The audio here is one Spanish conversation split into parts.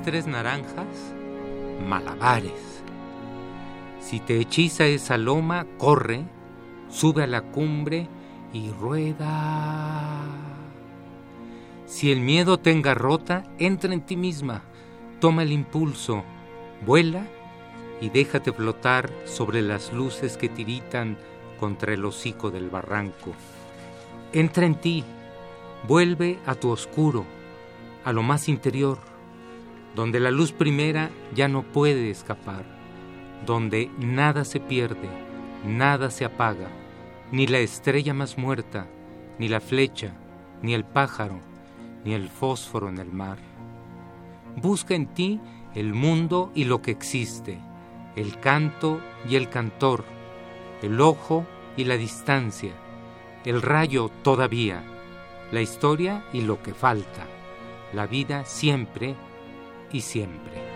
Tres naranjas, malabares. Si te hechiza esa loma, corre, sube a la cumbre y rueda. Si el miedo te engarrota, entra en ti misma, toma el impulso, vuela y déjate flotar sobre las luces que tiritan contra el hocico del barranco. Entra en ti, vuelve a tu oscuro, a lo más interior donde la luz primera ya no puede escapar, donde nada se pierde, nada se apaga, ni la estrella más muerta, ni la flecha, ni el pájaro, ni el fósforo en el mar. Busca en ti el mundo y lo que existe, el canto y el cantor, el ojo y la distancia, el rayo todavía, la historia y lo que falta, la vida siempre y siempre.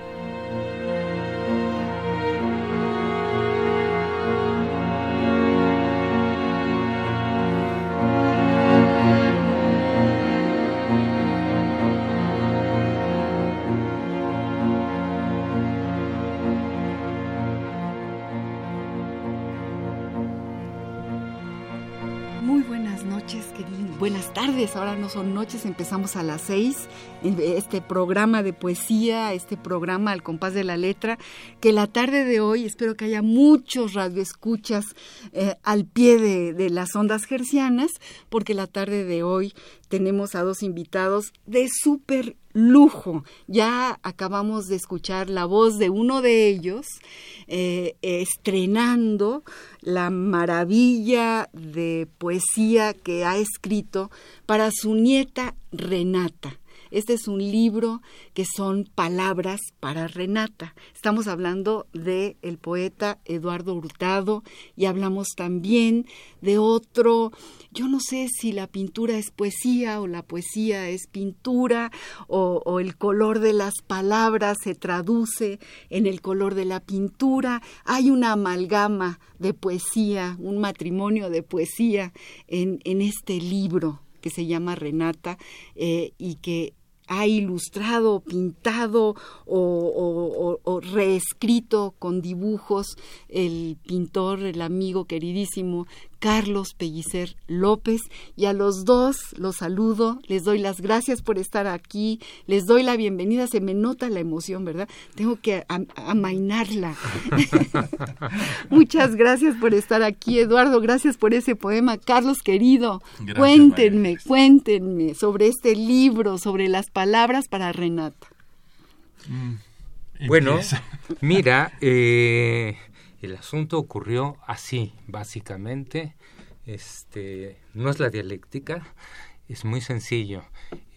Ahora no son noches, empezamos a las seis. Este programa de poesía, este programa al compás de la letra, que la tarde de hoy espero que haya muchos radioescuchas eh, al pie de, de las ondas gercianas, porque la tarde de hoy tenemos a dos invitados de súper lujo. Ya acabamos de escuchar la voz de uno de ellos eh, estrenando la maravilla de poesía que ha escrito para su nieta Renata. Este es un libro que son palabras para Renata. Estamos hablando de el poeta Eduardo Hurtado y hablamos también de otro, yo no sé si la pintura es poesía o la poesía es pintura o, el color de las palabras se traduce en el color de la pintura. Hay una amalgama de poesía, un matrimonio de poesía en, en este libro que se llama Renata eh, y que ha ilustrado, pintado o, reescrito con dibujos el pintor, el amigo queridísimo Carlos Pellicer López y a los dos los saludo, les doy las gracias por estar aquí, les doy la bienvenida, se me nota la emoción, ¿verdad? Tengo que am amainarla. Muchas gracias por estar aquí, Eduardo, gracias por ese poema. Carlos querido, gracias, cuéntenme, María. cuéntenme sobre este libro, sobre las palabras para Renata. Mm, bueno, mira, eh, el asunto ocurrió así, básicamente. Este, no es la dialéctica, es muy sencillo.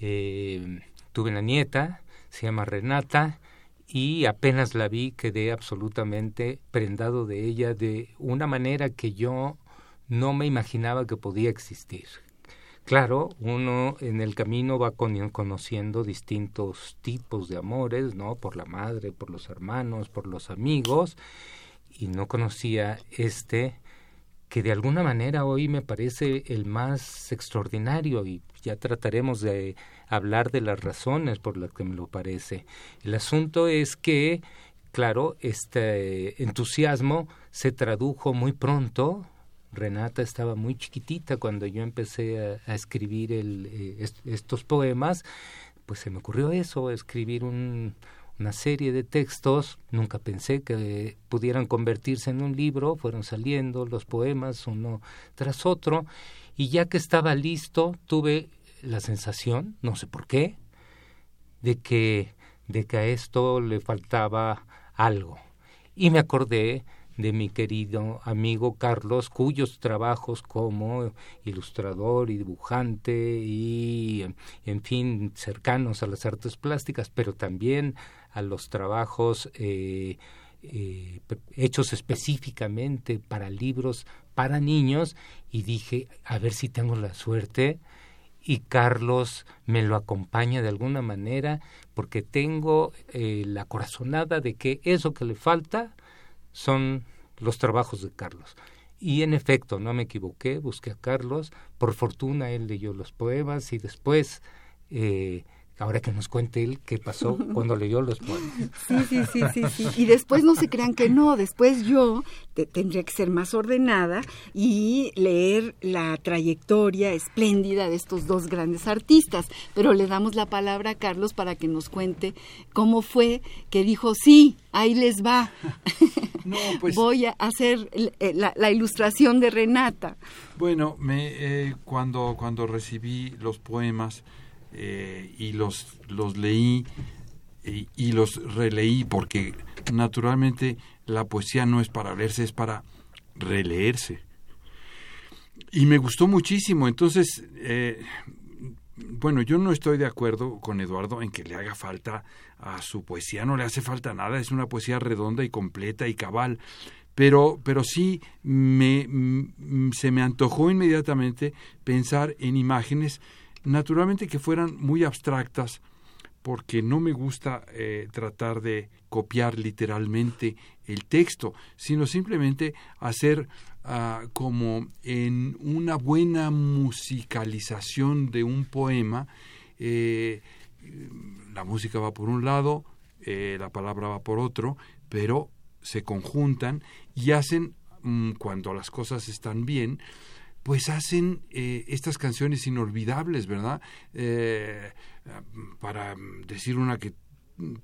Eh, tuve una nieta, se llama Renata, y apenas la vi quedé absolutamente prendado de ella de una manera que yo no me imaginaba que podía existir. Claro, uno en el camino va conociendo distintos tipos de amores, ¿no? Por la madre, por los hermanos, por los amigos, y no conocía este que de alguna manera hoy me parece el más extraordinario y ya trataremos de hablar de las razones por las que me lo parece. El asunto es que, claro, este entusiasmo se tradujo muy pronto. Renata estaba muy chiquitita cuando yo empecé a, escribir eh, est estos poemas, pues se me ocurrió eso, escribir un, una serie de textos, nunca pensé que pudieran convertirse en un libro, fueron saliendo los poemas uno tras otro, y ya que estaba listo, tuve la sensación, no sé por qué, de que, de que a esto le faltaba algo. y me acordé de mi querido amigo Carlos, cuyos trabajos como ilustrador y dibujante y, en fin, cercanos a las artes plásticas, pero también a los trabajos eh, eh, hechos específicamente para libros para niños, y dije, a ver si tengo la suerte y Carlos me lo acompaña de alguna manera porque tengo eh, la corazonada de que eso que le falta son los trabajos de Carlos. Y en efecto, no me equivoqué, busqué a Carlos, por fortuna él leyó los poemas y después eh, ahora que nos cuente él qué pasó cuando leyó los poemas. Sí, sí, sí, sí, sí. Y después no se crean que no, después yo tendría que ser más ordenada y leer la trayectoria espléndida de estos dos grandes artistas. Pero le damos la palabra a Carlos para que nos cuente cómo fue que dijo, sí, ahí les va. No, pues, Voy a hacer eh, la, ilustración de Renata. Bueno, me, eh, cuando, cuando recibí los poemas, eh, y los, los leí y, los releí porque naturalmente la poesía no es para leerse, es para releerse. Y me gustó muchísimo, entonces, eh, bueno, yo no estoy de acuerdo con Eduardo en que le haga falta a su poesía, no le hace falta nada, es una poesía redonda y completa y cabal, pero, pero sí me, se me antojó inmediatamente pensar en imágenes Naturalmente que fueran muy abstractas, porque no me gusta eh, tratar de copiar literalmente el texto, sino simplemente hacer ah, como en una buena musicalización de un poema, eh, la música va por un lado, eh, la palabra va por otro, pero se conjuntan y hacen, mm, cuando las cosas están bien, pues hacen eh, estas canciones inolvidables, ¿verdad? Eh, para decir una que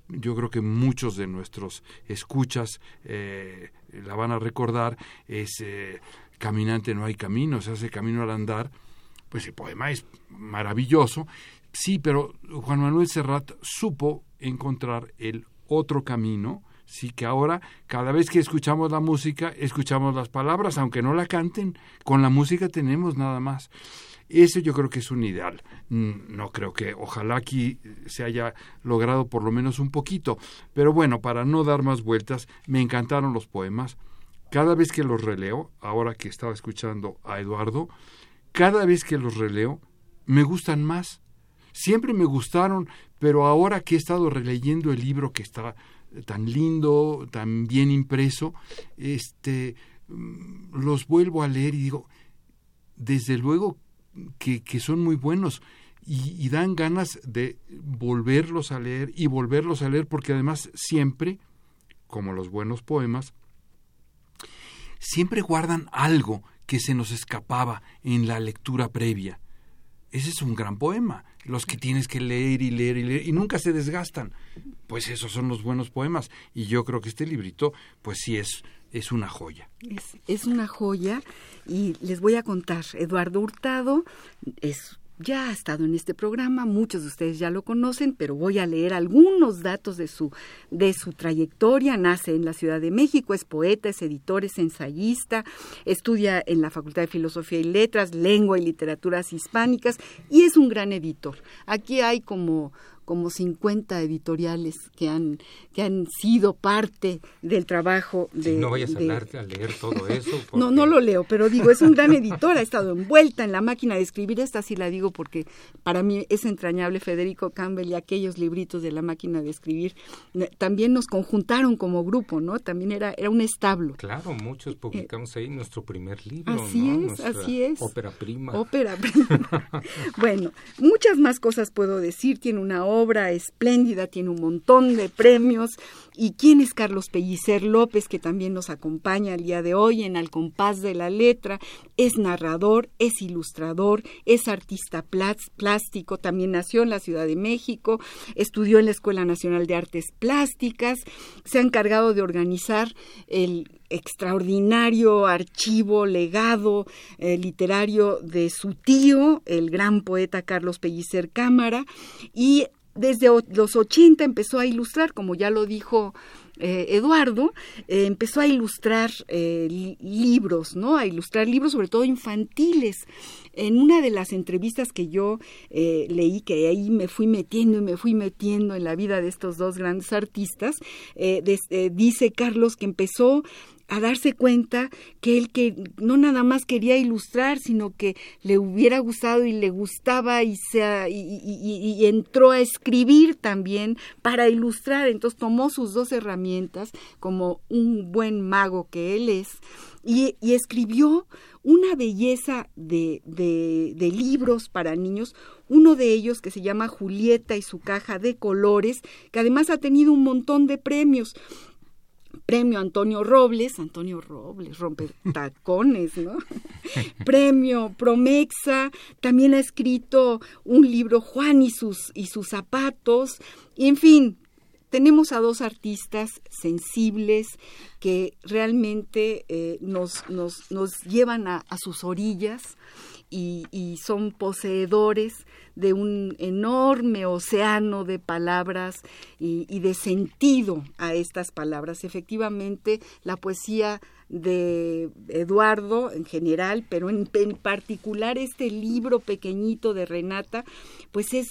yo creo que muchos de nuestros escuchas eh, la van a recordar, es Caminante no hay camino, se hace camino al andar, pues el poema es maravilloso, sí, pero Juan Manuel Serrat supo encontrar el otro camino, sí que ahora cada vez que escuchamos la música, escuchamos las palabras, aunque no la canten, con la música tenemos nada más. Eso yo creo que es un ideal. Mm, no creo que ojalá aquí se haya logrado por lo menos un poquito. Pero bueno, para no dar más vueltas, me encantaron los poemas. Cada vez que los releo, ahora que estaba escuchando a Eduardo, cada vez que los releo, me gustan más. Siempre me gustaron, pero ahora que he estado releyendo el libro que está tan lindo, tan bien impreso, este, mm, los vuelvo a leer y digo, desde luego que, son muy buenos y, dan ganas de volverlos a leer y volverlos a leer porque además siempre, como los buenos poemas, siempre guardan algo que se nos escapaba en la lectura previa. Ese es un gran poema los que tienes que leer y leer y leer y nunca se desgastan. Pues esos son los buenos poemas y yo creo que este librito pues sí es es una joya. Es, es una joya y les voy a contar, Eduardo Hurtado es ya ha estado en este programa, muchos de ustedes ya lo conocen, pero voy a leer algunos datos de su, de su trayectoria. Nace en la Ciudad de México, es poeta, es editor, es ensayista, estudia en la Facultad de Filosofía y Letras, Lengua y Literaturas Hispánicas y es un gran editor. Aquí hay como como 50 editoriales que han, que han sido parte del trabajo de... no vayas a, leer todo eso. No, no lo leo, pero digo, es un gran editor, ha estado envuelta en la máquina de escribir, esta sí la digo porque para mí es entrañable Federico Campbell y aquellos libritos de la máquina de escribir, también nos conjuntaron como grupo, ¿no? También era, era un establo. Claro, muchos publicamos ahí nuestro primer libro, Así es, así es. Ópera prima. Ópera prima. bueno, muchas más cosas puedo decir, tiene una obra espléndida, tiene un montón de premios. ¿Y quién es Carlos Pellicer López, que también nos acompaña el día de hoy en Al compás de la letra? Es narrador, es ilustrador, es artista plástico, también nació en la Ciudad de México, estudió en la Escuela Nacional de Artes Plásticas, se ha encargado de organizar el extraordinario archivo, legado eh, literario de su tío, el gran poeta Carlos Pellicer Cámara, y desde los 80 empezó a ilustrar, como ya lo dijo eh, Eduardo, eh, empezó a ilustrar libros, ¿no? A ilustrar libros sobre todo infantiles. En una de las entrevistas que yo leí, que ahí me fui metiendo y me fui metiendo en la vida de estos dos grandes artistas, dice Carlos que empezó a darse cuenta que él que no nada más quería ilustrar, sino que le hubiera gustado y le gustaba y, se, y, entró a escribir también para ilustrar. Entonces tomó sus dos herramientas como un buen mago que él es y, escribió una belleza de, de libros para niños, uno de ellos que se llama Julieta y su caja de colores, que además ha tenido un montón de premios premio Antonio Robles, Antonio Robles, rompe tacones, ¿no? premio Promexa, también ha escrito un libro Juan y sus, y sus zapatos, y en fin, tenemos a dos artistas sensibles que realmente eh, nos, nos, nos, llevan a, a sus orillas y, son poseedores de un enorme océano de palabras y, de sentido a estas palabras. Efectivamente, la poesía de Eduardo en general, pero en, particular este libro pequeñito de Renata, pues es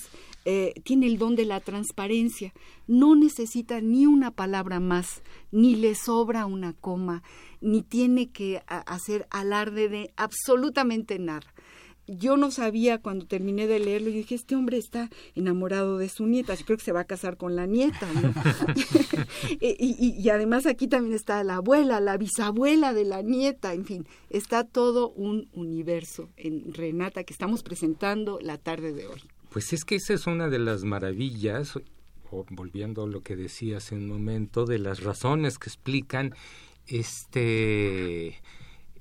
eh, tiene el don de la transparencia. No necesita ni una palabra más, ni le sobra una coma, ni tiene que hacer alarde de absolutamente nada yo no sabía cuando terminé de leerlo, y dije, este hombre está enamorado de su nieta, yo creo que se va a casar con la nieta, y, y, además aquí también está la abuela, la bisabuela de la nieta, en fin, está todo un universo en Renata que estamos presentando la tarde de hoy. Pues es que esa es una de las maravillas, o volviendo a lo que decía hace un momento, de las razones que explican este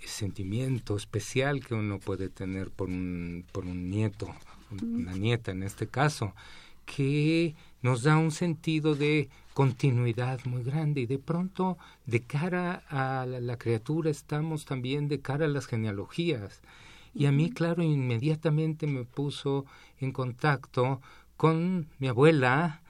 sentimiento especial que uno puede tener por un, por un nieto, una nieta en este caso, que nos da un sentido de continuidad muy grande y de pronto de cara a la, criatura estamos también de cara a las genealogías. Y a mí, claro, inmediatamente me puso en contacto con mi abuela,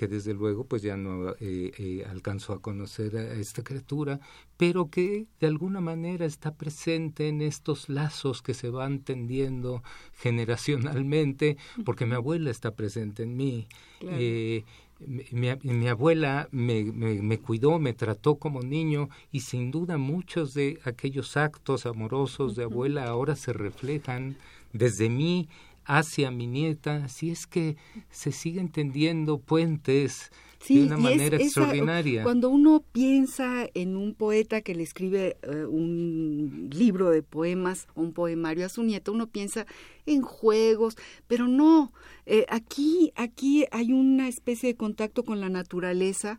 que desde luego pues ya no eh, eh, alcanzó a conocer a esta criatura, pero que de alguna manera está presente en estos lazos que se van tendiendo generacionalmente, porque mi abuela está presente en mí. Eh, mi, abuela me, me, cuidó, me trató como niño y sin duda muchos de aquellos actos amorosos de abuela ahora se reflejan desde mí hacia mi nieta, si es que se siguen tendiendo puentes de una manera extraordinaria. cuando uno piensa en un poeta que le escribe eh, un libro de poemas o un poemario a su nieta, uno piensa en juegos, pero no, eh, aquí, aquí hay una especie de contacto con la naturaleza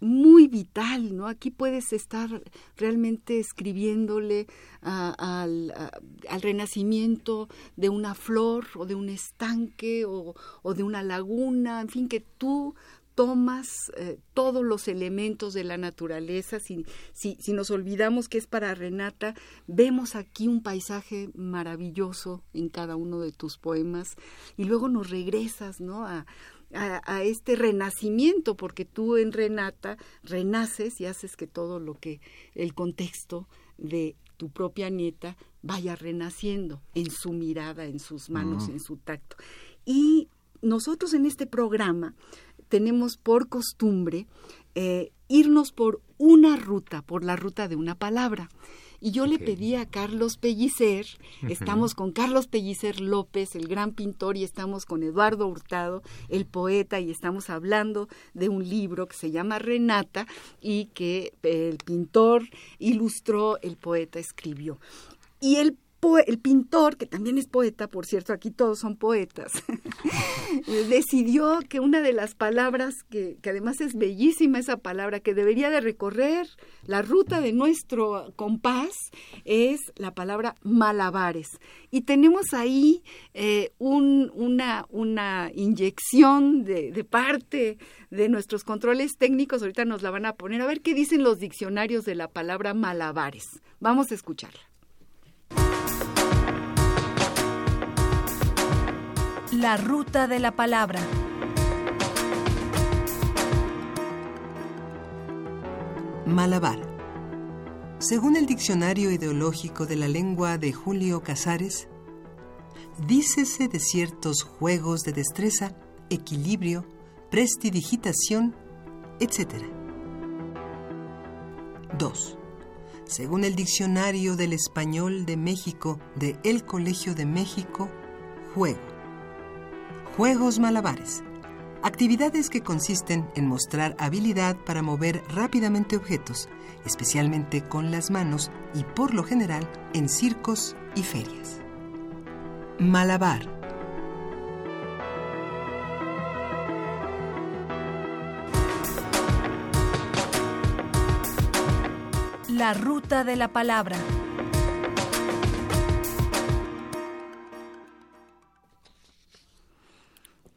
muy vital, ¿no? Aquí puedes estar realmente escribiéndole al, al, renacimiento de una flor o de un estanque o, o de una laguna, en fin, que tú tomas eh, todos los elementos de la naturaleza, si, si, si, nos olvidamos que es para Renata, vemos aquí un paisaje maravilloso en cada uno de tus poemas y luego nos regresas ¿no? a, a, este renacimiento, porque tú en Renata renaces y haces que todo lo que el contexto de tu propia nieta vaya renaciendo en su mirada, en sus manos, en su tacto. Y nosotros en este programa tenemos por costumbre eh, irnos por una ruta, por la ruta de una palabra. Y yo le pedí a Carlos Pellicer, estamos con Carlos Pellicer López, el gran pintor, y estamos con Eduardo Hurtado, el poeta, y estamos hablando de un libro que se llama Renata y que el pintor ilustró, el poeta escribió. Y el el pintor, que también es poeta, por cierto, aquí todos son poetas, decidió que una de las palabras, que, que, además es bellísima esa palabra, que debería de recorrer la ruta de nuestro compás, es la palabra malabares. Y tenemos ahí eh, un, una, una inyección de, de parte de nuestros controles técnicos, ahorita nos la van a poner, a ver qué dicen los diccionarios de la palabra malabares. Vamos a escucharla. La ruta de la palabra. Malabar. Según el Diccionario Ideológico de la Lengua de Julio Casares, dícese de ciertos juegos de destreza, equilibrio, prestidigitación, etc. 2. Según el Diccionario del Español de México de El Colegio de México, juego. Juegos malabares. Actividades que consisten en mostrar habilidad para mover rápidamente objetos, especialmente con las manos y por lo general en circos y ferias. Malabar. La ruta de la palabra.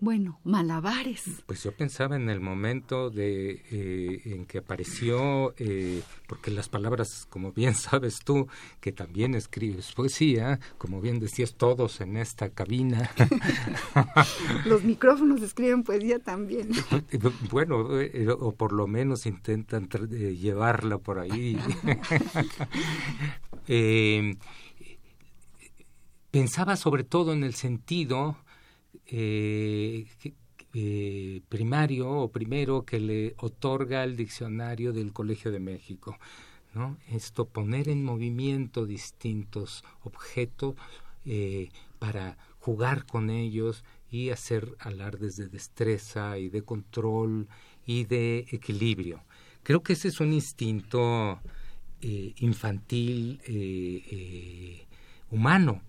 Bueno, malabares. Pues yo pensaba en el momento de eh, en que apareció, eh, porque las palabras, como bien sabes tú, que también escribes poesía, como bien decías todos en esta cabina. Los micrófonos escriben poesía también. bueno, eh, o por lo menos intentan llevarla por ahí. pensaba sobre todo en el sentido eh, eh, primario o primero que le otorga el diccionario del Colegio de México. ¿no? Esto, poner en movimiento distintos objetos eh, para jugar con ellos y hacer alardes de destreza y de control y de equilibrio. Creo que ese es un instinto infantil humano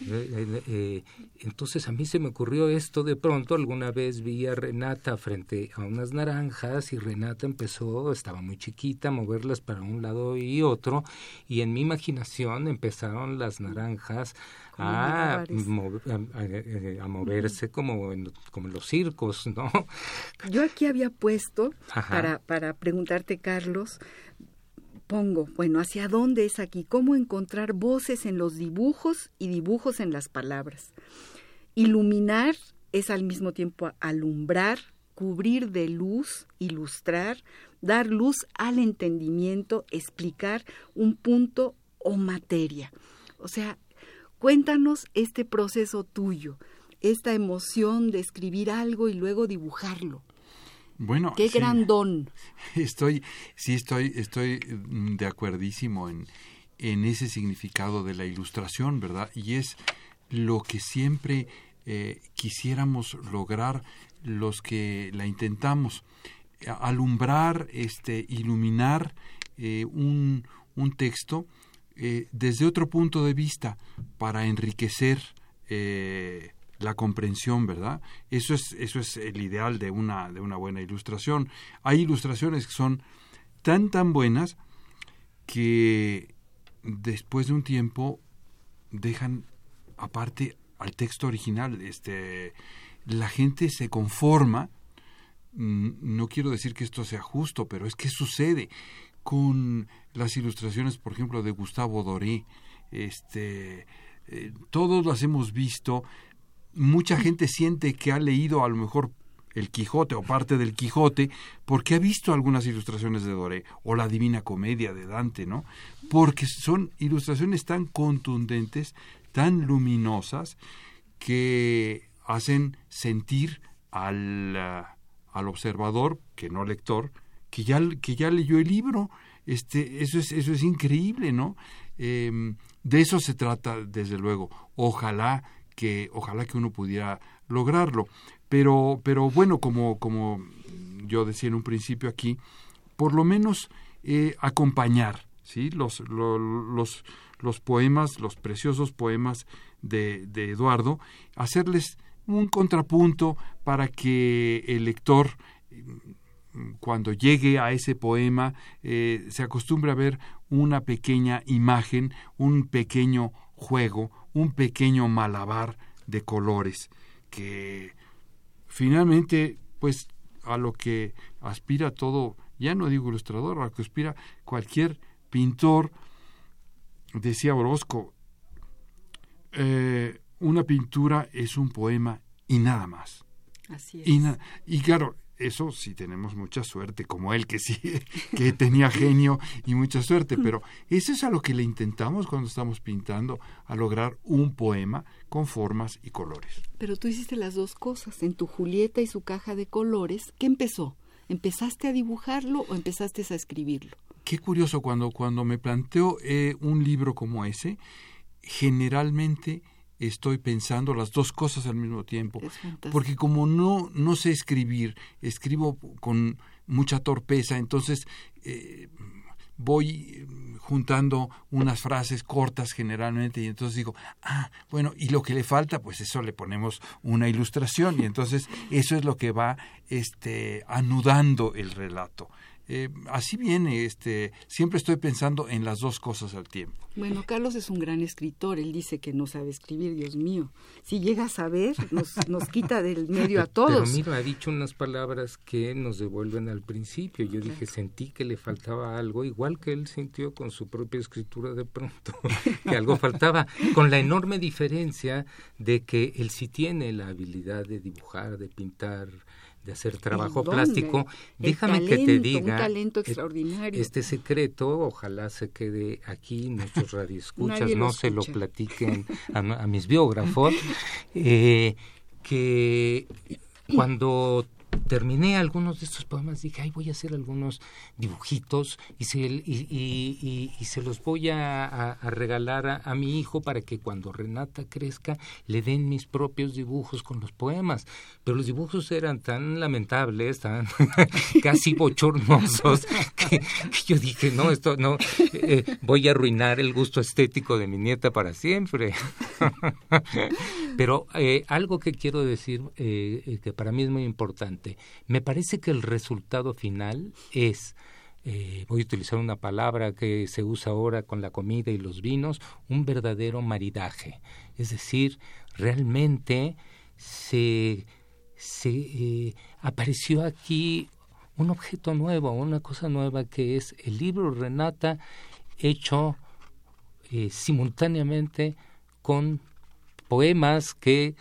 eh, eh, eh, entonces a mí se me ocurrió esto de pronto, alguna vez vi a Renata frente a unas naranjas y Renata empezó, estaba muy chiquita, a moverlas para un lado y otro y en mi imaginación empezaron las naranjas a, a, moverse como en, como en los circos, ¿no? Yo aquí había puesto, para, para preguntarte, Carlos, pongo, bueno, ¿hacia dónde es aquí? ¿Cómo encontrar voces en los dibujos y dibujos en las palabras? Iluminar es al mismo tiempo alumbrar, cubrir de luz, ilustrar, dar luz al entendimiento, explicar un punto o materia. O sea, cuéntanos este proceso tuyo, esta emoción de escribir algo y luego dibujarlo. Bueno, qué gran don. Estoy, sí, estoy, estoy mm, de acuerdísimo en, en ese significado de la ilustración, ¿verdad? Y es lo que siempre eh, quisiéramos lograr los que la intentamos, alumbrar, este, iluminar eh, un, un, texto eh, desde otro punto de vista para enriquecer la comprensión, ¿verdad? Eso es, eso es el ideal de una, de una buena ilustración. Hay ilustraciones que son tan, tan buenas que después de un tiempo dejan aparte al texto original. Este, la gente se conforma, mm, no quiero decir que esto sea justo, pero es que sucede con las ilustraciones, por ejemplo, de Gustavo Doré. Este, eh, todos las hemos visto, mucha gente siente que ha leído a lo mejor el Quijote o parte del Quijote porque ha visto algunas ilustraciones de Doré o la Divina Comedia de Dante, ¿no? Porque son ilustraciones tan contundentes, tan luminosas que hacen sentir al, al observador, que no lector, que ya, que ya leyó el libro. Este, eso es, eso es increíble, ¿no? Em, de eso se trata, desde luego. Ojalá que ojalá que uno pudiera lograrlo. Pero, pero bueno, como, como yo decía en un principio aquí, por lo menos eh, acompañar ¿sí? los, los, los, poemas, los preciosos poemas de, de Eduardo, hacerles un contrapunto para que el lector cuando llegue a ese poema eh, se acostumbre a ver una pequeña imagen, un pequeño juego, un pequeño malabar de colores que finalmente pues a lo que aspira todo, ya no digo ilustrador, a lo que aspira cualquier pintor, decía Orozco, eh, una pintura es un poema y nada más. Así es. Y, claro, eso sí tenemos mucha suerte, como él que sí, que tenía genio y mucha suerte, pero eso es a lo que le intentamos cuando estamos pintando, a lograr un poema con formas y colores. Pero tú hiciste las dos cosas, en tu Julieta y su caja de colores, ¿qué empezó? ¿Empezaste a dibujarlo o empezaste a escribirlo? Qué curioso, cuando, cuando me planteo eh, un libro como ese, generalmente estoy pensando las dos cosas al mismo tiempo. Porque como no, no sé escribir, escribo con mucha torpeza, entonces eh, voy juntando unas frases cortas generalmente y entonces digo, ah, bueno, y lo que le falta, pues eso le ponemos una ilustración y entonces eso es lo que va este, anudando el relato. Eh, así viene, este, siempre estoy pensando en las dos cosas al tiempo. Bueno, Carlos es un gran escritor, él dice que no sabe escribir, Dios mío. Si llega a saber, nos, nos quita del medio a todos. Pero mira, ha dicho unas palabras que nos devuelven al principio. Yo dije, sentí que le faltaba algo, igual que él sintió con su propia escritura de pronto, que algo faltaba, con la enorme diferencia de que él sí tiene la habilidad de dibujar, de pintar, de hacer trabajo plástico, déjame que te diga este secreto, ojalá se quede aquí, nuestros radioescuchas no se lo platiquen a, a mis biógrafos, eh, que cuando terminé algunos de estos poemas, dije, ay, voy a hacer algunos dibujitos y se, y, se los voy a, regalar a, mi hijo para que cuando Renata crezca le den mis propios dibujos con los poemas. Pero los dibujos eran tan lamentables, tan casi bochornosos, que, yo dije, no, esto no, eh, voy a arruinar el gusto estético de mi nieta para siempre. Pero eh, algo que quiero decir, eh, que para mí es muy importante, me parece que el resultado final es, eh, voy a utilizar una palabra que se usa ahora con la comida y los vinos, un verdadero maridaje. Es decir, realmente se, se eh, apareció aquí un objeto nuevo, una cosa nueva que es el libro Renata hecho eh, simultáneamente con poemas que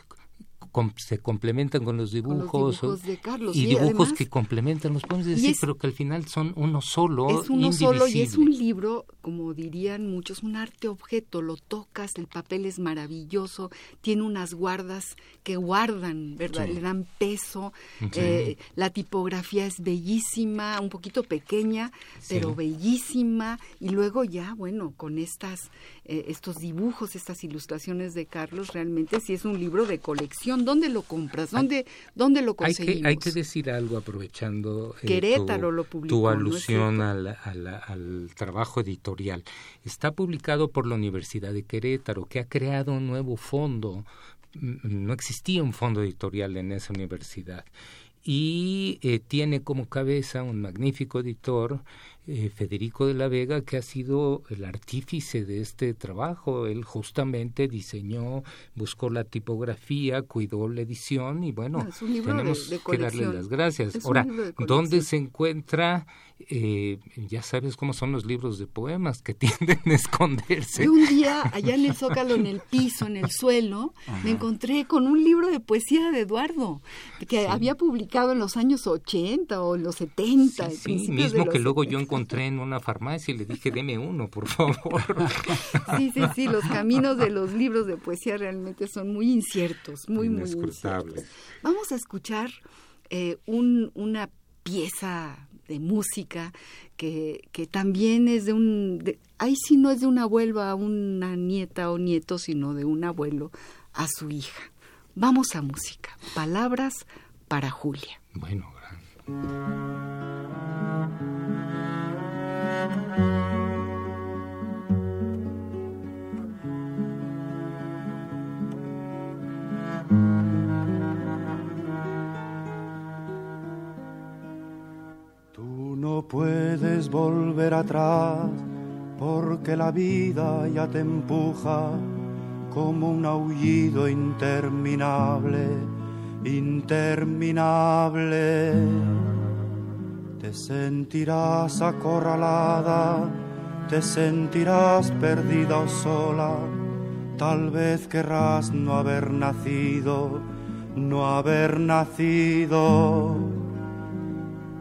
se complementan con los dibujos, de Carlos, y, dibujos que complementan los podemos decir, pero que al final son uno solo, es uno solo y es un libro, como dirían muchos, un arte objeto, lo tocas, el papel es maravilloso, tiene unas guardas que guardan, ¿verdad? Le dan peso, eh, la tipografía es bellísima, un poquito pequeña, pero bellísima. Y luego ya, bueno, con estas eh, estos dibujos, estas ilustraciones de Carlos, realmente sí es un libro de colección. ¿Dónde lo compras? ¿Dónde, dónde lo conseguimos? Hay que, hay que decir algo aprovechando eh, Querétaro tu, lo publicó, tu alusión al, al, trabajo editorial. Está publicado por la Universidad de Querétaro, que ha creado un nuevo fondo. Mm, no existía un fondo editorial en esa universidad y eh, tiene como cabeza un magnífico editor eh, Federico de la Vega, que ha sido el artífice de este trabajo. Él justamente diseñó, buscó la tipografía, cuidó la edición y bueno, tenemos que darle las gracias. Ahora, ¿dónde se encuentra? Eh, ya sabes cómo son los libros de poemas que tienden a esconderse. Y un día, allá en el Zócalo, en el piso, en el suelo, me encontré con un libro de poesía de Eduardo, que había publicado en los años 80 o los 70. Sí, mismo que luego yo encontré en una farmacia y le dije, deme uno, por favor. Sí, sí, sí, los caminos de los libros de poesía realmente son muy inciertos, muy, muy inciertos. Vamos a escuchar eh, un, una pieza de música que, que también es de un... ahí sí no es de un abuelo a una nieta o nieto, sino de un abuelo a su hija. Vamos a música. Palabras para Julia. Bueno, Tú no puedes volver atrás porque la vida ya te empuja como un aullido interminable, interminable te sentirás acorralada, te sentirás perdida o sola, tal vez querrás no haber nacido, no haber nacido.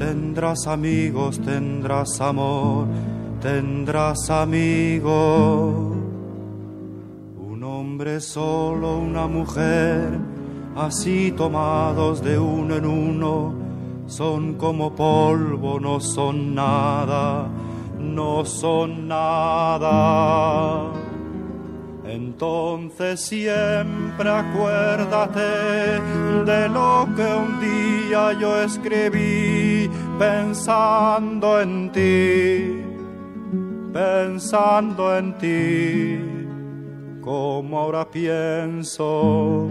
Tendrás amigos, tendrás amor, tendrás amigos. Un hombre solo, una mujer, así tomados de uno en uno, son como polvo, no son nada, no son nada. Entonces siempre acuérdate de lo que un día yo escribí pensando en ti, pensando en ti, como ahora pienso.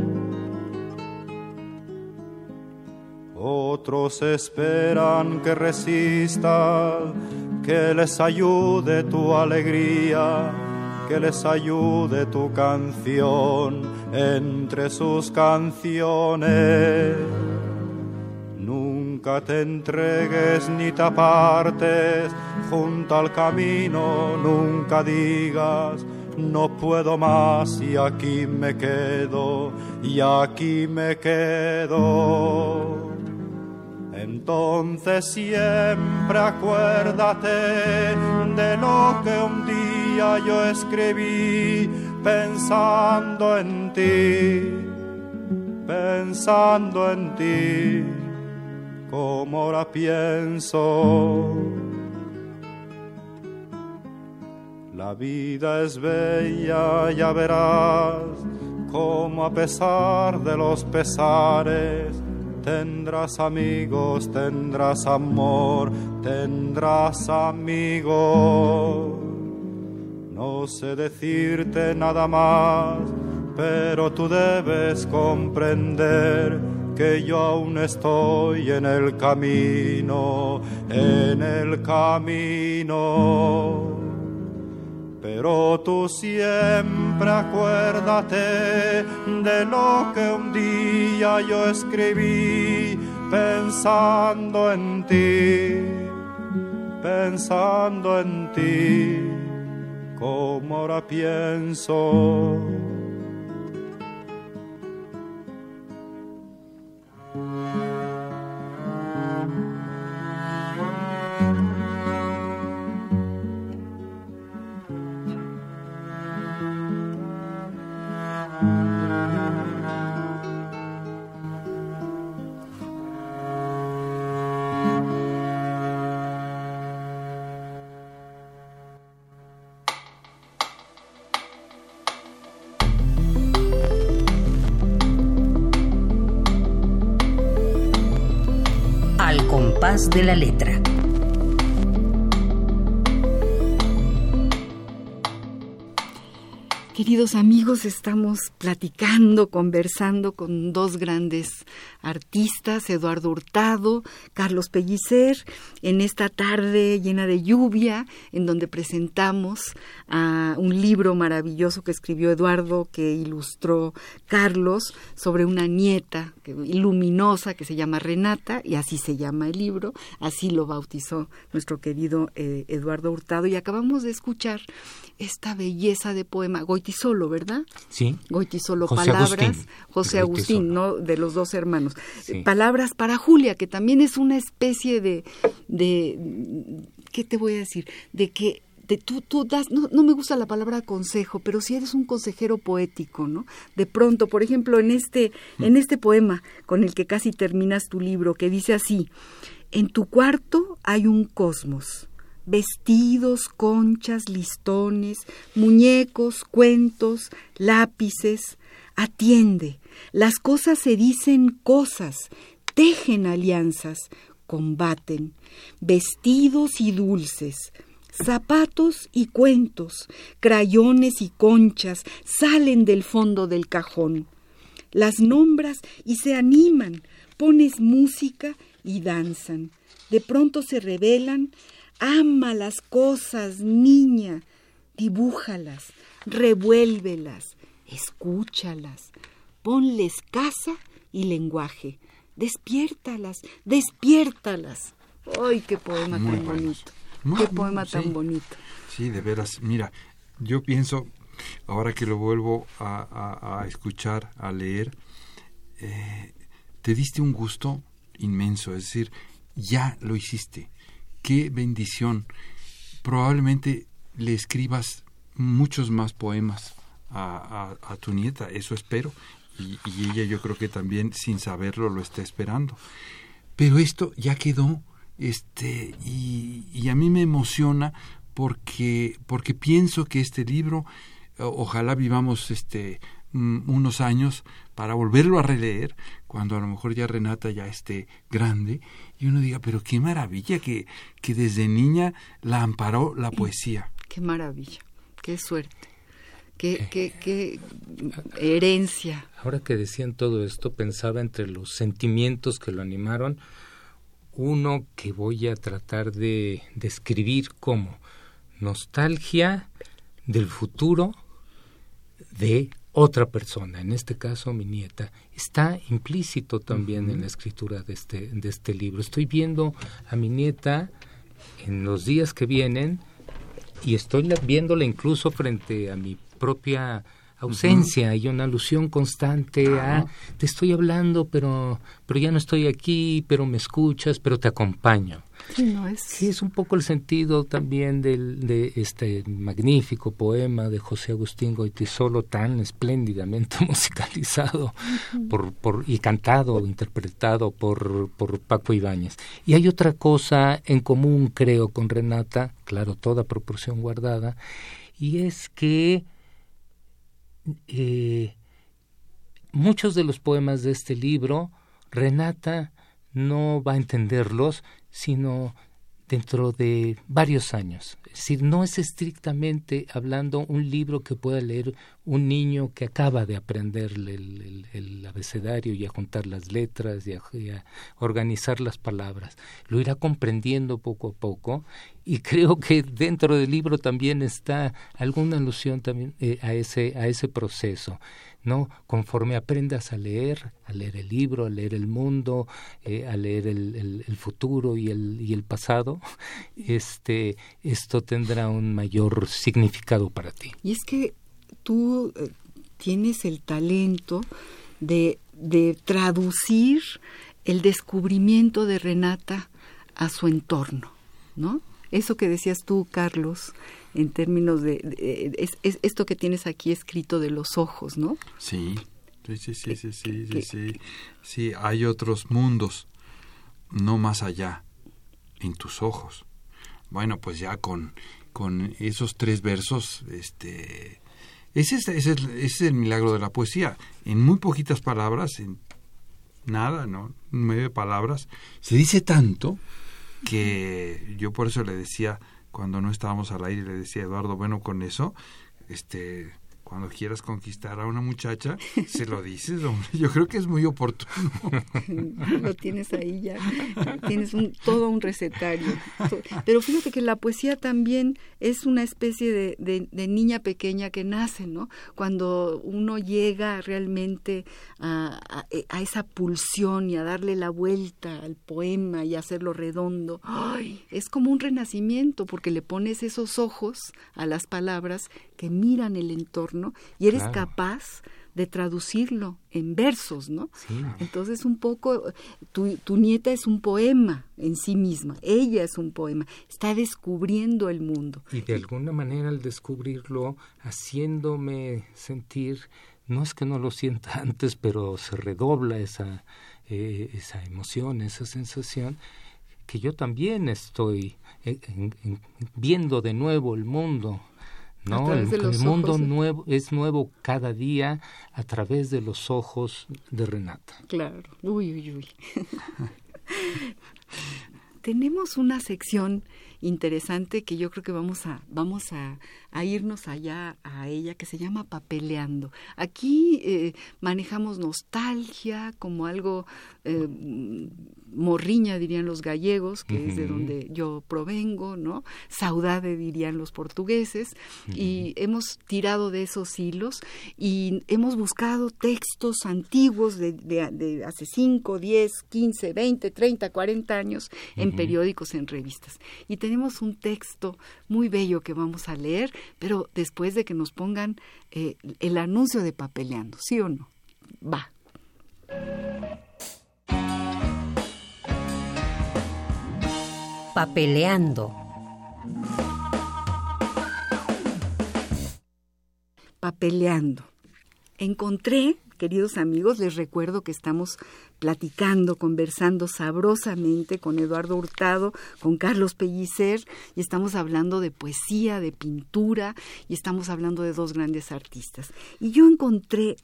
Otros esperan que resista, que les ayude tu alegría que les ayude tu canción entre sus canciones. Nunca te entregues ni te apartes junto al camino, nunca digas no puedo más y aquí me quedo, y aquí me quedo. Entonces siempre acuérdate de lo que un día yo escribí pensando en ti, pensando en ti, como ahora pienso. La vida es bella, ya verás, como a pesar de los pesares, Tendrás amigos, tendrás amor, tendrás amigos. No sé decirte nada más, pero tú debes comprender que yo aún estoy en el camino, en el camino pero tú siempre acuérdate de lo que un día yo escribí pensando en ti, pensando en ti, como ahora pienso. De la letra. Queridos amigos, estamos platicando, conversando con dos grandes artistas, Eduardo Hurtado, Carlos Pellicer, en esta tarde llena de lluvia, en donde presentamos a un libro maravilloso que escribió Eduardo, que ilustró Carlos, sobre una nieta luminosa que se llama Renata, y así se llama el libro, así lo bautizó nuestro querido eh, Eduardo Hurtado, y acabamos de escuchar esta belleza de poema, Goitisolo, ¿verdad? Sí. Goitisolo, palabras, José Agustín, ¿no? De los dos hermanos. Palabras para Julia, que también es una especie de, de, ¿qué te voy a decir? De que tú, tú das, no, no, me gusta la palabra consejo, pero si eres un consejero poético, ¿no? De pronto, por ejemplo, en este, mm. en este poema con el que casi terminas tu libro, que dice así, en tu cuarto hay un cosmos, vestidos, conchas, listones, muñecos, cuentos, lápices. Atiende, las cosas se dicen cosas, tejen alianzas, combaten, vestidos y dulces, zapatos y cuentos, crayones y conchas salen del fondo del cajón. Las nombras y se animan, pones música y danzan. De pronto se revelan Ama las cosas, niña. Dibújalas, revuélvelas, escúchalas. Ponles casa y lenguaje. Despiértalas, despiértalas. ¡Ay, qué poema tan bonito! ¡Qué poema tan bonito! Sí, de veras. Mira, yo pienso, ahora que lo vuelvo a, escuchar, a leer, eh, te diste un gusto inmenso, es decir, ya lo hiciste. Qué bendición. Probablemente le escribas muchos más poemas a, tu nieta, eso espero. Y, y, ella yo creo que también sin saberlo lo está esperando. Pero esto ya quedó, este, y, y a mí me emociona porque, porque pienso que este libro, ojalá vivamos este mm, unos años para volverlo a releer, cuando a lo mejor ya Renata ya esté grande, y uno diga, pero qué maravilla que, que desde niña la amparó la poesía. Qué maravilla, qué suerte. Qué, qué, qué, herencia. Ahora que decían todo esto, pensaba entre los sentimientos que lo animaron, uno que voy a tratar de describir como nostalgia del futuro de otra persona, en este caso mi nieta, está implícito también en la escritura de este, de este libro. Estoy viendo a mi nieta en los días que vienen y estoy viéndola incluso frente a mi propia ausencia y una alusión constante a te estoy hablando pero pero ya no estoy aquí pero me escuchas pero te acompaño sí, es... un poco el sentido también del, de este magnífico poema de José Agustín Goitisolo tan espléndidamente musicalizado por, por, y cantado, interpretado por, por Paco Ibáñez. Y hay otra cosa en común, creo, con Renata, claro, toda proporción guardada, y es que eh, muchos de los poemas de este libro, Renata no va a entenderlos, sino dentro de varios años. Es decir, no es estrictamente hablando un libro que pueda leer un niño que acaba de aprender el, abecedario y a juntar las letras y a, organizar las palabras. Lo irá comprendiendo poco a poco y creo que dentro del libro también está alguna alusión también eh, a, ese, a ese proceso. ¿No? Conforme aprendas a leer, a leer el libro, a leer el mundo, eh, a leer el, el, futuro y el, y el pasado, este, esto tendrá un mayor significado para ti. Y es que tú eh, tienes el talento de, de traducir el descubrimiento de Renata a su entorno, ¿no? Eso que decías tú, Carlos, en términos de, es, esto que tienes aquí escrito de los ojos, ¿no? Sí, sí, sí, sí, sí, sí, sí, sí, hay otros mundos, no más allá, en tus ojos. Bueno, pues ya con, con esos tres versos, este, ese es, ese, es, el milagro de la poesía. En muy poquitas palabras, en nada, ¿no? Nueve palabras, se dice tanto que yo por eso le decía cuando no estábamos al aire le decía Eduardo, bueno, con eso, este, cuando quieras conquistar a una muchacha, se lo dices, hombre. Yo creo que es muy oportuno. lo tienes ahí ya, tienes un, todo un recetario. Pero fíjate que la poesía también es una especie de, niña pequeña que nace, ¿no? Cuando uno llega realmente a, a, esa pulsión y a darle la vuelta al poema y hacerlo redondo, es como un renacimiento porque le pones esos ojos a las palabras que miran el entorno y eres capaz de traducirlo en versos, ¿no? Entonces un poco, tu, tu, nieta es un poema en sí misma, ella es un poema, está descubriendo el mundo. Y de alguna manera al descubrirlo, haciéndome sentir, no es que no lo sienta antes, pero se redobla esa, eh, esa emoción, esa sensación, que yo también estoy eh, viendo de nuevo el mundo no, el, mundo nuevo es nuevo cada día a través de los ojos de Renata. Claro. Uy, uy, uy. Tenemos una sección interesante que yo creo que vamos a, vamos a, irnos allá a ella, que se llama Papeleando. Aquí eh, manejamos nostalgia como algo eh, morriña, dirían los gallegos, que es de donde yo provengo, ¿no? Saudade, dirían los portugueses, y hemos tirado de esos hilos y hemos buscado textos antiguos de, de, hace 5, 10, 15, 20, 30, 40 años en periódicos, en revistas. Y tenemos un texto muy bello que vamos a leer, pero después de que nos pongan eh, el anuncio de papeleando, ¿sí o no? Va. Papeleando. Papeleando. Encontré, queridos amigos, les recuerdo que estamos platicando, conversando sabrosamente con Eduardo Hurtado, con Carlos Pellicer, y estamos hablando de poesía, de pintura, y estamos hablando de dos grandes artistas. Y yo encontré,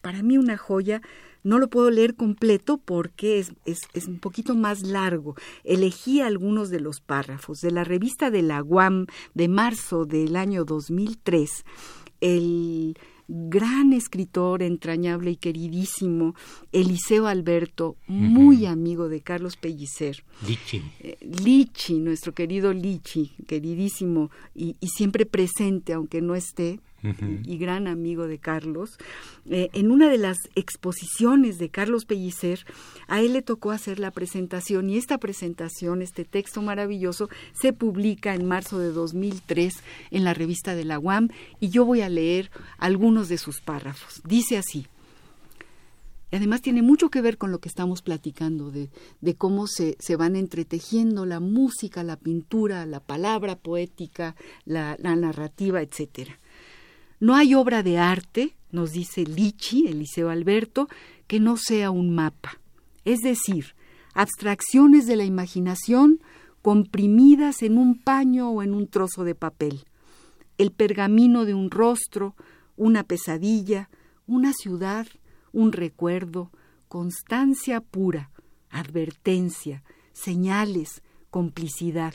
para mí, una joya no lo puedo leer completo porque es, es, un poquito más largo. Elegí algunos de los párrafos de la revista de la UAM de marzo del año 2003. El gran escritor entrañable y queridísimo, Eliseo Alberto, muy amigo de Carlos Pellicer. Lichi. Eh, Lichi, nuestro querido Lichi, queridísimo y, y siempre presente, aunque no esté, y gran amigo de Carlos, eh, en una de las exposiciones de Carlos Pellicer, a él le tocó hacer la presentación y esta presentación, este texto maravilloso, se publica en marzo de 2003 en la revista de la UAM y yo voy a leer algunos de sus párrafos. Dice así. Además tiene mucho que ver con lo que estamos platicando, de, de cómo se, se, van entretejiendo la música, la pintura, la palabra poética, la, la narrativa, etcétera. No hay obra de arte, nos dice Lichi, Eliseo Alberto, que no sea un mapa, es decir, abstracciones de la imaginación comprimidas en un paño o en un trozo de papel, el pergamino de un rostro, una pesadilla, una ciudad, un recuerdo, constancia pura, advertencia, señales, complicidad.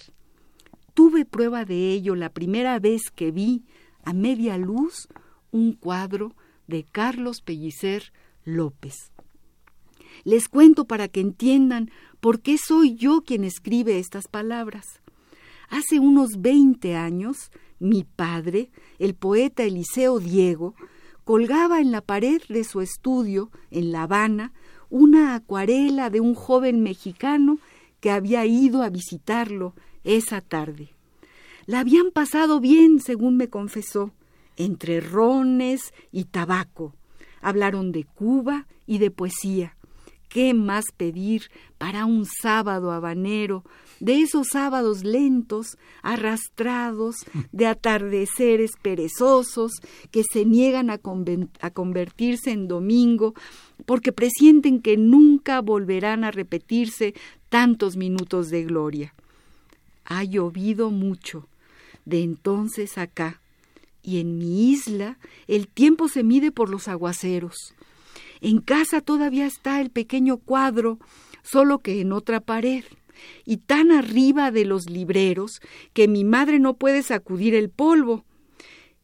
Tuve prueba de ello la primera vez que vi a media luz un cuadro de Carlos Pellicer López. Les cuento para que entiendan por qué soy yo quien escribe estas palabras. Hace unos veinte años, mi padre, el poeta Eliseo Diego, colgaba en la pared de su estudio, en La Habana, una acuarela de un joven mexicano que había ido a visitarlo esa tarde. La habían pasado bien, según me confesó, entre rones y tabaco. Hablaron de Cuba y de poesía. ¿Qué más pedir para un sábado habanero, de esos sábados lentos, arrastrados, de atardeceres perezosos, que se niegan a, a, convertirse en domingo, porque presienten que nunca volverán a repetirse tantos minutos de gloria? Ha llovido mucho, de entonces acá, y en mi isla el tiempo se mide por los aguaceros. En casa todavía está el pequeño cuadro, solo que en otra pared, y tan arriba de los libreros que mi madre no puede sacudir el polvo.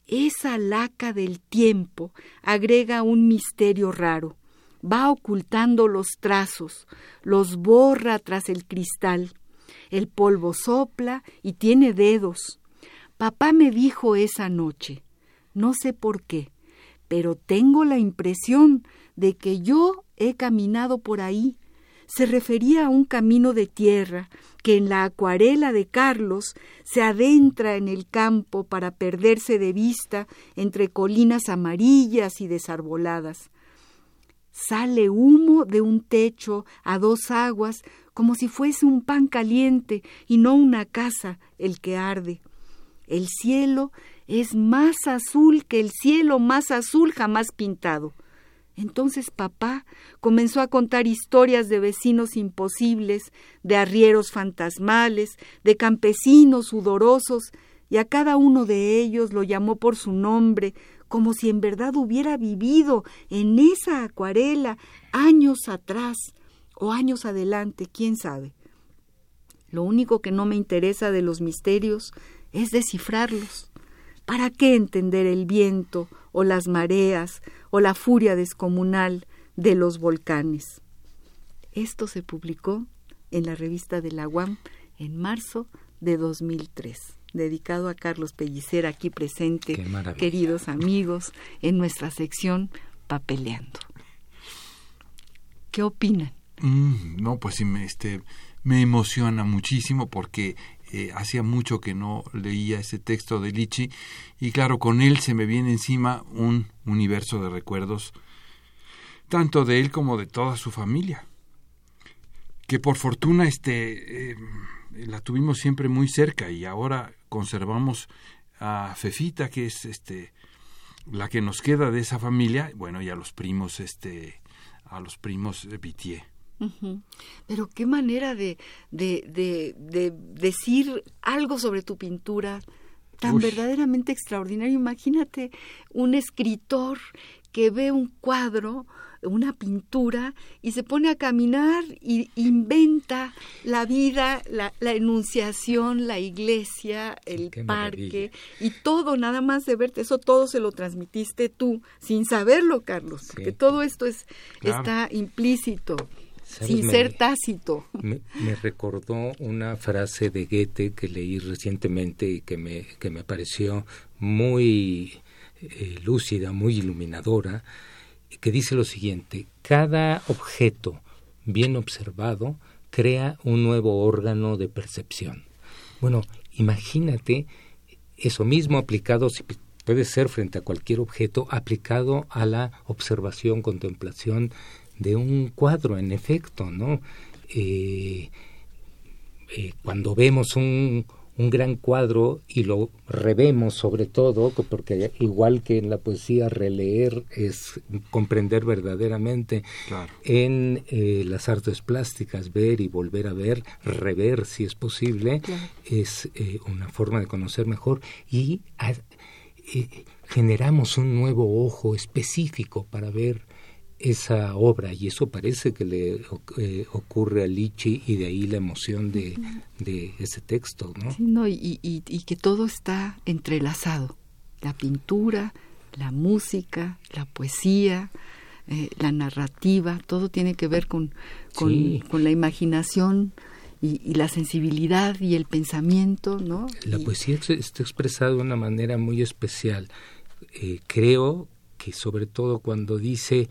Esa laca del tiempo agrega un misterio raro. Va ocultando los trazos, los borra tras el cristal. El polvo sopla y tiene dedos. Papá me dijo esa noche, no sé por qué, pero tengo la impresión de que yo he caminado por ahí. Se refería a un camino de tierra que en la acuarela de Carlos se adentra en el campo para perderse de vista entre colinas amarillas y desarboladas. Sale humo de un techo a dos aguas como si fuese un pan caliente y no una casa el que arde. El cielo es más azul que el cielo más azul jamás pintado. Entonces papá comenzó a contar historias de vecinos imposibles, de arrieros fantasmales, de campesinos sudorosos, y a cada uno de ellos lo llamó por su nombre, como si en verdad hubiera vivido en esa acuarela años atrás o años adelante, quién sabe. Lo único que no me interesa de los misterios es descifrarlos. ¿Para qué entender el viento o las mareas o la furia descomunal de los volcanes? Esto se publicó en la revista de la UAM en marzo de 2003, dedicado a Carlos Pellicer aquí presente, queridos amigos, en nuestra sección Papeleando. ¿Qué opinan? Mm, no, pues sí, me, este, me emociona muchísimo porque eh, hacía mucho que no leía ese texto de Lichi. Y claro, con él se me viene encima un universo de recuerdos, tanto de él como de toda su familia, que por fortuna este, eh, la tuvimos siempre muy cerca y ahora conservamos a Fefita, que es este, la que nos queda de esa familia, bueno, y a los primos, este, a los primos Pitié. Pero qué manera de, de, de, decir algo sobre tu pintura tan verdaderamente extraordinario. Imagínate un escritor que ve un cuadro, una pintura, y se pone a caminar y inventa la vida, la, enunciación, la iglesia, el parque y todo, nada más de verte. Eso todo se lo transmitiste tú, sin saberlo, Carlos, porque todo esto es, está implícito sin ser tácito. Me, recordó una frase de Goethe que leí recientemente y que me, que me pareció muy eh, lúcida, muy iluminadora, que dice lo siguiente, cada objeto bien observado crea un nuevo órgano de percepción. Bueno, imagínate eso mismo aplicado, si puede ser frente a cualquier objeto, aplicado a la observación, contemplación de un cuadro, en efecto, ¿no? Eh, eh, cuando vemos un, un gran cuadro y lo revemos sobre todo, porque igual que en la poesía releer es comprender verdaderamente, en eh, las artes plásticas ver y volver a ver, rever si es posible, es una forma de conocer mejor y generamos un nuevo ojo específico para ver esa obra y eso parece que le eh, ocurre a Lichi y de ahí la emoción de, de ese texto, ¿no? Sí, no y, y, que todo está entrelazado, la pintura, la música, la poesía, eh, la narrativa, todo tiene que ver con, con, la imaginación y, la sensibilidad y el pensamiento, ¿no? La poesía está expresada de una manera muy especial. Eh, creo que sobre todo cuando dice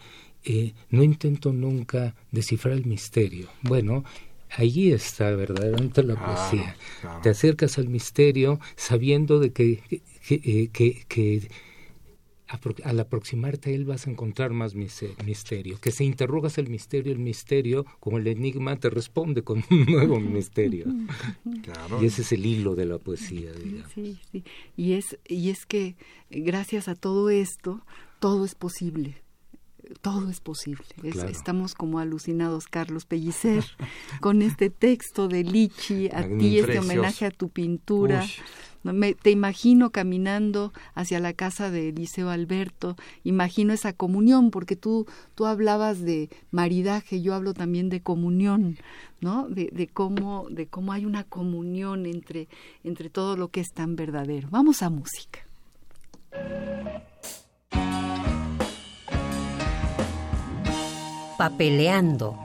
eh, no intento nunca descifrar el misterio. Bueno, allí está verdaderamente la poesía. Te acercas al misterio sabiendo de que, que, que, al aproximarte a él vas a encontrar más misterio. Que si interrogas el misterio, el misterio, como el enigma, te responde con un nuevo misterio. Y ese es el hilo de la poesía, Sí, sí. Y es, y es que gracias a todo esto, todo es posible todo es posible. estamos como alucinados, Carlos Pellicer, con este texto de Lichi, a ti, este homenaje a tu pintura. Me, te imagino caminando hacia la casa de Eliseo Alberto, imagino esa comunión, porque tú, tú hablabas de maridaje, yo hablo también de comunión, ¿no? De, de, cómo, de cómo hay una comunión entre, entre todo lo que es tan verdadero. Vamos a música. Papeleando.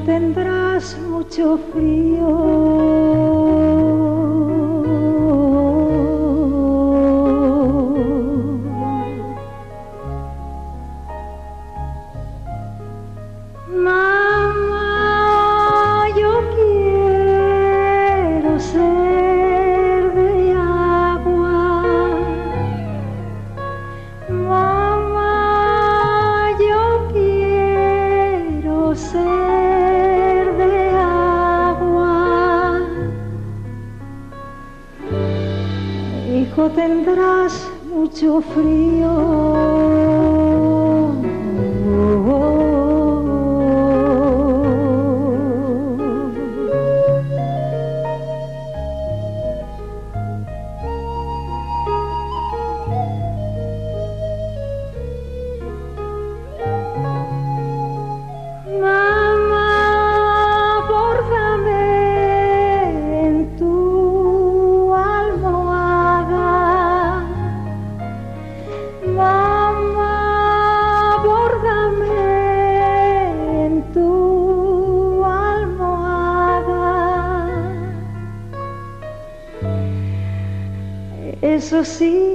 Tendrás mucho frío. Tendrás mucho frío. Sí,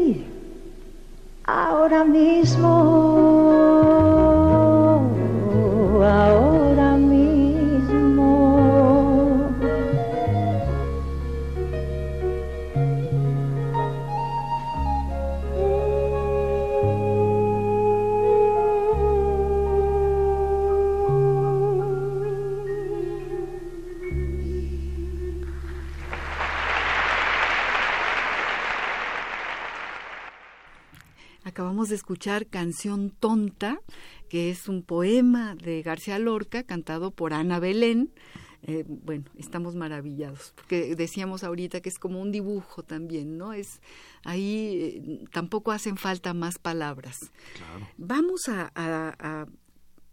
de escuchar Canción Tonta, que es un poema de García Lorca cantado por Ana Belén. Eh, bueno, estamos maravillados, porque decíamos ahorita que es como un dibujo también, ¿no? Es ahí eh, tampoco hacen falta más palabras. Vamos a,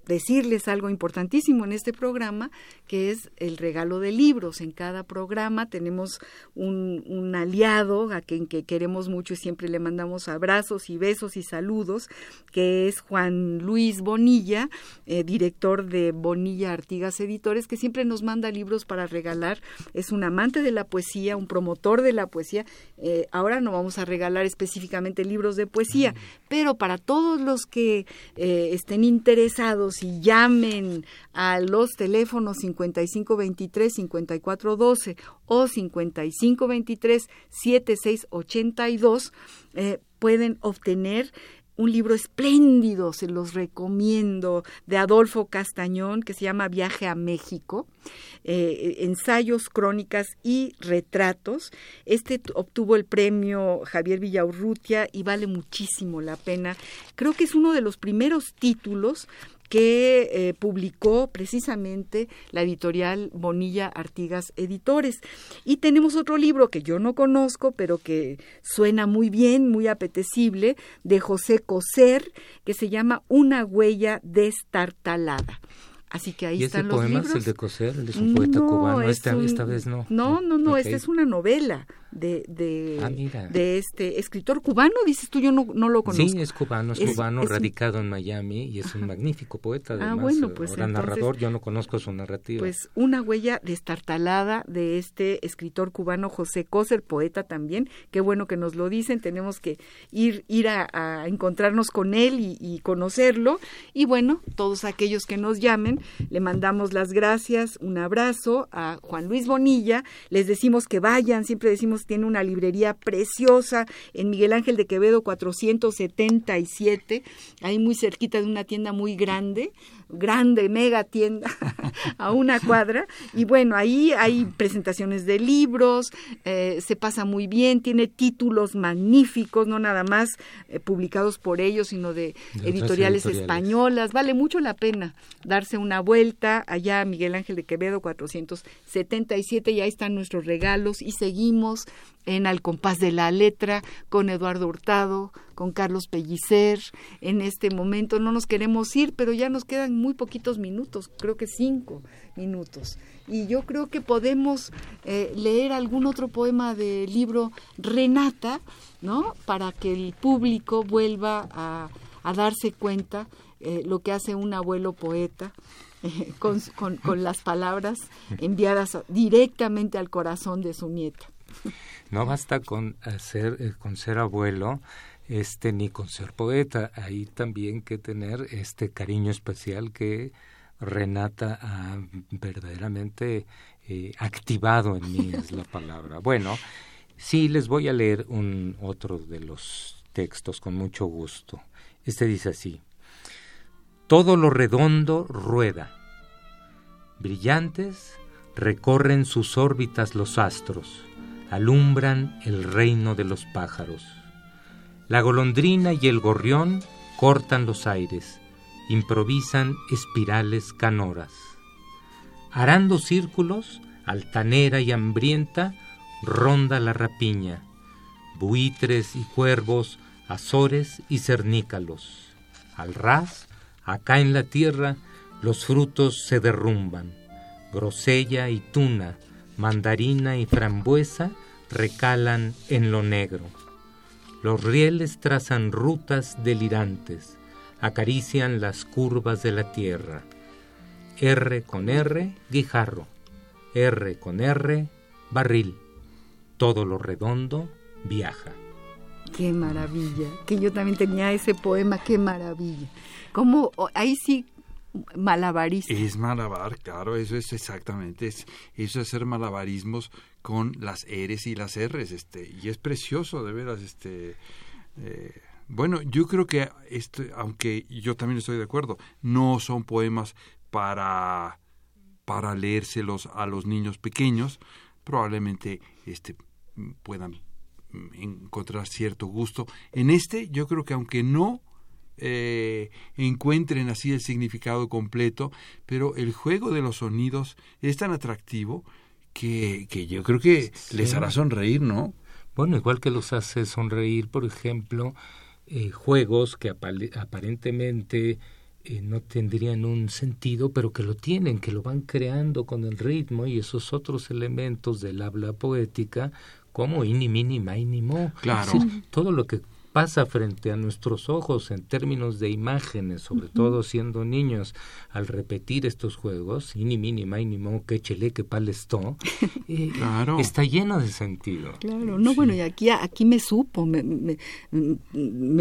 decirles algo importantísimo en este programa, que es el regalo de libros. En cada programa tenemos un, aliado a quien que queremos mucho y siempre le mandamos abrazos y besos y saludos, que es Juan Luis Bonilla, eh, director de Bonilla Artigas Editores, que siempre nos manda libros para regalar. Es un amante de la poesía, un promotor de la poesía. Eh, ahora no vamos a regalar específicamente libros de poesía, pero para todos los que eh, estén interesados y llamen a los teléfonos 5523-5412 o 5523-7682, eh, pueden obtener un libro espléndido, se los recomiendo, de Adolfo Castañón, que se llama Viaje a México, eh, ensayos, crónicas y retratos. Este obtuvo el premio Javier Villaurrutia y vale muchísimo la pena. Creo que es uno de los primeros títulos que eh, publicó precisamente la editorial Bonilla Artigas Editores. Y tenemos otro libro que yo no conozco, pero que suena muy bien, muy apetecible, de José Coser, que se llama Una huella destartalada. Así que ahí ¿Y están ese los poema libros. es el de Coser, el es un poeta cubano. Esta, esta, vez no. No, no, no, esta es una novela de, de, ah, de este escritor cubano, dices tú, yo no, no lo conozco. Sí, es cubano, es, cubano, radicado en Miami y es un magnífico poeta. Ah, además, bueno, pues ahora narrador, yo no conozco su narrativa. Pues una huella destartalada de este escritor cubano José Coser, poeta también. Qué bueno que nos lo dicen, tenemos que ir, ir a, encontrarnos con él y, y conocerlo. Y bueno, todos aquellos que nos llamen, le mandamos las gracias, un abrazo a Juan Luis Bonilla, les decimos que vayan, siempre decimos tiene una librería preciosa en Miguel Ángel de Quevedo 477, ahí muy cerquita de una tienda muy grande, grande, mega tienda, a una cuadra. Y bueno, ahí hay presentaciones de libros, eh, se pasa muy bien, tiene títulos magníficos, no nada más eh, publicados por ellos, sino de, editoriales, españolas. Vale mucho la pena darse una vuelta allá a Miguel Ángel de Quevedo 477 y ahí están nuestros regalos y seguimos en Al compás de la letra con Eduardo Hurtado, con Carlos Pellicer. En este momento no nos queremos ir, pero ya nos quedan muy poquitos minutos, creo que cinco minutos. Y yo creo que podemos eh, leer algún otro poema del libro Renata, ¿no? Para que el público vuelva a, darse cuenta eh, lo que hace un abuelo poeta. Eh, con, con las palabras enviadas directamente al corazón de su nieta. No basta con eh, con ser abuelo, este, ni con ser poeta. Hay también que tener este cariño especial que Renata ha verdaderamente eh, activado en mí, es la palabra. Bueno, sí, les voy a leer un otro de los textos con mucho gusto. Este dice así. Todo lo redondo rueda. Brillantes recorren sus órbitas los astros alumbran el reino de los pájaros. La golondrina y el gorrión cortan los aires, improvisan espirales canoras. Arando círculos, altanera y hambrienta, ronda la rapiña, buitres y cuervos, azores y cernícalos. Al ras, acá en la tierra, los frutos se derrumban. Grosella y tuna, mandarina y frambuesa recalan en lo negro. Los rieles trazan rutas delirantes, acarician las curvas de la tierra. R con R, guijarro. R con R, barril. Todo lo redondo viaja. Qué maravilla, que yo también tenía ese poema, qué maravilla. Como ahí sí malabarista. Es malabar, claro, eso es exactamente, es, eso es hacer malabarismos con las R's y las R's, este, y es precioso, de veras, este, eh, bueno, yo creo que, este, aunque yo también estoy de acuerdo, no son poemas para, para leérselos a los niños pequeños, probablemente este, puedan encontrar cierto gusto. En este, yo creo que aunque no eh, encuentren así el significado completo, pero el juego de los sonidos es tan atractivo que, que yo creo que les hará sonreír, ¿no? Bueno, igual que los hace sonreír, por ejemplo, eh, juegos que aparentemente eh, no tendrían un sentido, pero que lo tienen, que lo van creando con el ritmo y esos otros elementos del habla poética, como ini, mini, maini, mo. Claro. todo lo que pasa frente a nuestros ojos en términos de imágenes, sobre todo siendo niños, al repetir estos juegos, ini, mini, maini, mo, que chele, que palestó, eh, está lleno de sentido. Claro, no, bueno, y aquí, aquí me supo, me, me,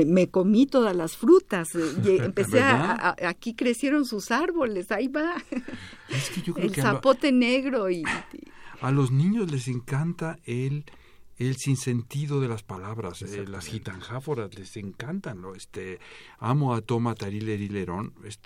me, comí todas las frutas, eh, y empecé a, aquí crecieron sus árboles, ahí va. Es que yo creo el zapote negro y... A los niños les encanta el el sinsentido de las palabras, eh, las gitanjáforas, les encantan, ¿no? Este, amo a Toma Tarilerilerón, pues,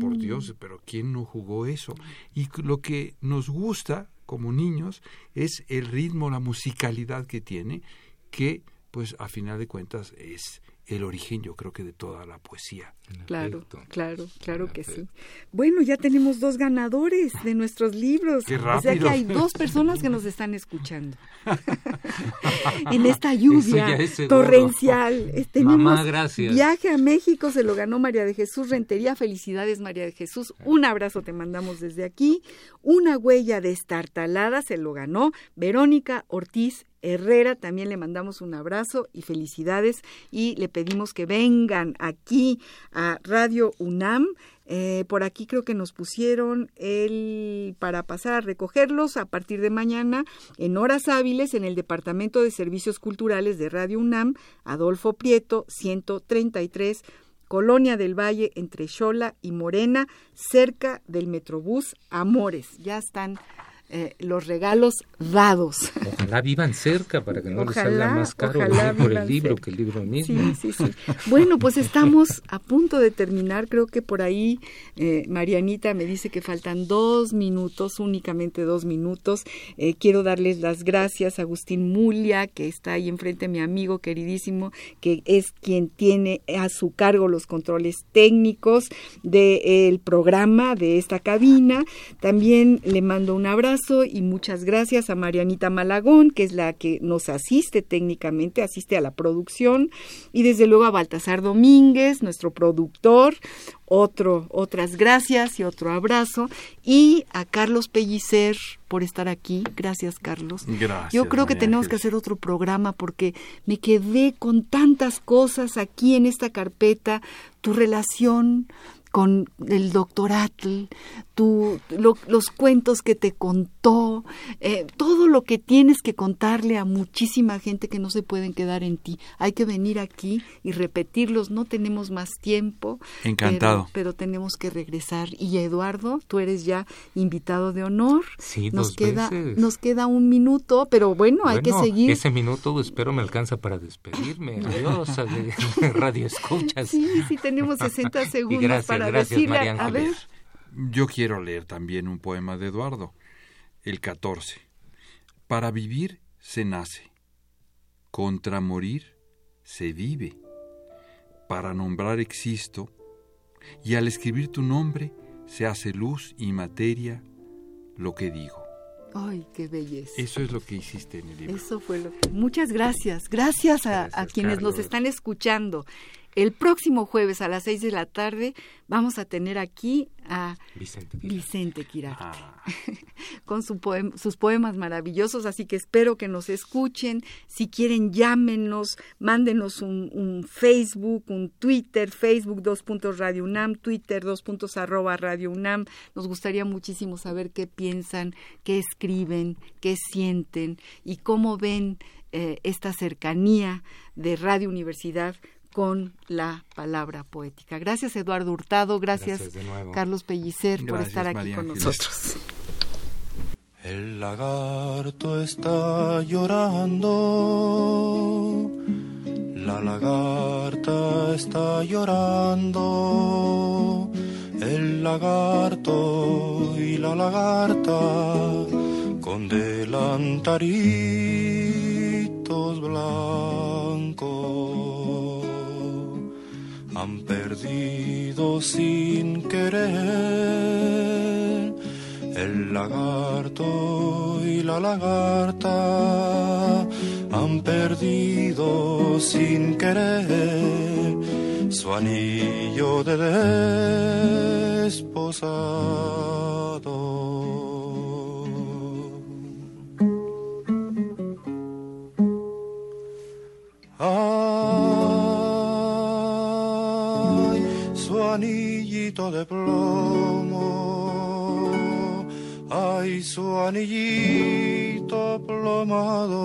por Dios, pero ¿quién no jugó eso? Y lo que nos gusta como niños es el ritmo, la musicalidad que tiene, que pues a final de cuentas es el origen, yo creo que de toda la poesía. Claro, claro, claro que sí. Bueno, ya tenemos dos ganadores de nuestros libros. Qué rápido. O sea que hay dos personas que nos están escuchando. en esta lluvia torrencial. Eh, tenemos gracias. Viaje a México, se lo ganó María de Jesús Rentería. Felicidades, María de Jesús. Un abrazo te mandamos desde aquí. Una huella destartalada se lo ganó Verónica Ortiz Herrera, también le mandamos un abrazo y felicidades y le pedimos que vengan aquí a Radio UNAM. Eh, por aquí creo que nos pusieron el para pasar a recogerlos a partir de mañana en horas hábiles en el Departamento de Servicios Culturales de Radio UNAM, Adolfo Prieto, 133 Colonia del Valle entre Xola y Morena, cerca del Metrobús Amores. Ya están eh, los regalos dados. Ojalá vivan cerca para que no les salga más caro por el libro que el libro mismo. Sí, sí, sí. Bueno, pues estamos a punto de terminar. Creo que por ahí eh, Marianita me dice que faltan dos minutos, únicamente dos minutos. Eh, quiero darles las gracias a Agustín Mulia, que está ahí enfrente, mi amigo queridísimo, que es quien tiene a su cargo los controles técnicos del programa, de esta cabina. También le mando un abrazo y muchas gracias a Marianita Malagón, que es la que nos asiste técnicamente, asiste a la producción, y desde luego a Baltasar Domínguez, nuestro productor, otro, otras gracias y otro abrazo, y a Carlos Pellicer por estar aquí. Gracias, Carlos. Gracias. Yo creo que tenemos que hacer otro programa porque me quedé con tantas cosas aquí en esta carpeta, tu relación, con el doctor Atl, los cuentos que te contó, eh, todo lo que tienes que contarle a muchísima gente que no se pueden quedar en ti. Hay que venir aquí y repetirlos, no tenemos más tiempo. Encantado. Pero, tenemos que regresar. Y Eduardo, tú eres ya invitado de honor. Sí, nos dos queda, veces. Nos queda un minuto, pero bueno, hay que seguir. Ese minuto espero me alcanza para despedirme. Adiós, radio escuchas. Sí, sí, tenemos 60 segundos para decirle, a ver. Yo quiero leer también un poema de Eduardo, el 14. Para vivir se nace, contra morir se vive, para nombrar existo, y al escribir tu nombre se hace luz y materia lo que digo. Ay, qué belleza. Eso es lo que hiciste en el libro. Eso fue lo que... Muchas gracias. Gracias a, quienes nos están escuchando. El próximo jueves a las seis de la tarde vamos a tener aquí a Vicente Quirarte, ah. con sus poemas maravillosos, así que espero que nos escuchen. Si quieren, llámenos, mándenos un, Facebook, un Twitter, Facebook dos puntos Radio UNAM, Twitter dos puntos arroba Radio UNAM. Nos gustaría muchísimo saber qué piensan, qué escriben, qué sienten y cómo ven eh, esta cercanía de Radio Universidad con la palabra poética. Gracias Eduardo Hurtado, gracias, Carlos Pellicer por estar aquí con nosotros. El lagarto está llorando, la lagarta está llorando, el lagarto y la lagarta con delantaritos blancos han perdido sin querer el lagarto y la lagarta han perdido sin querer su anillo de desposado. Anillito de plomo, ay su anillito plomado,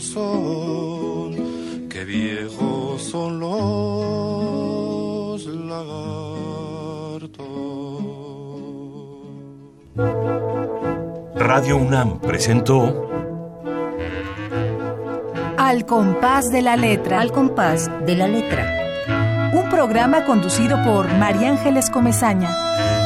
son, qué viejos son los lagartos. Radio UNAM presentó Al compás de la letra. Al compás de la letra. Un programa conducido por María Ángeles Comezaña.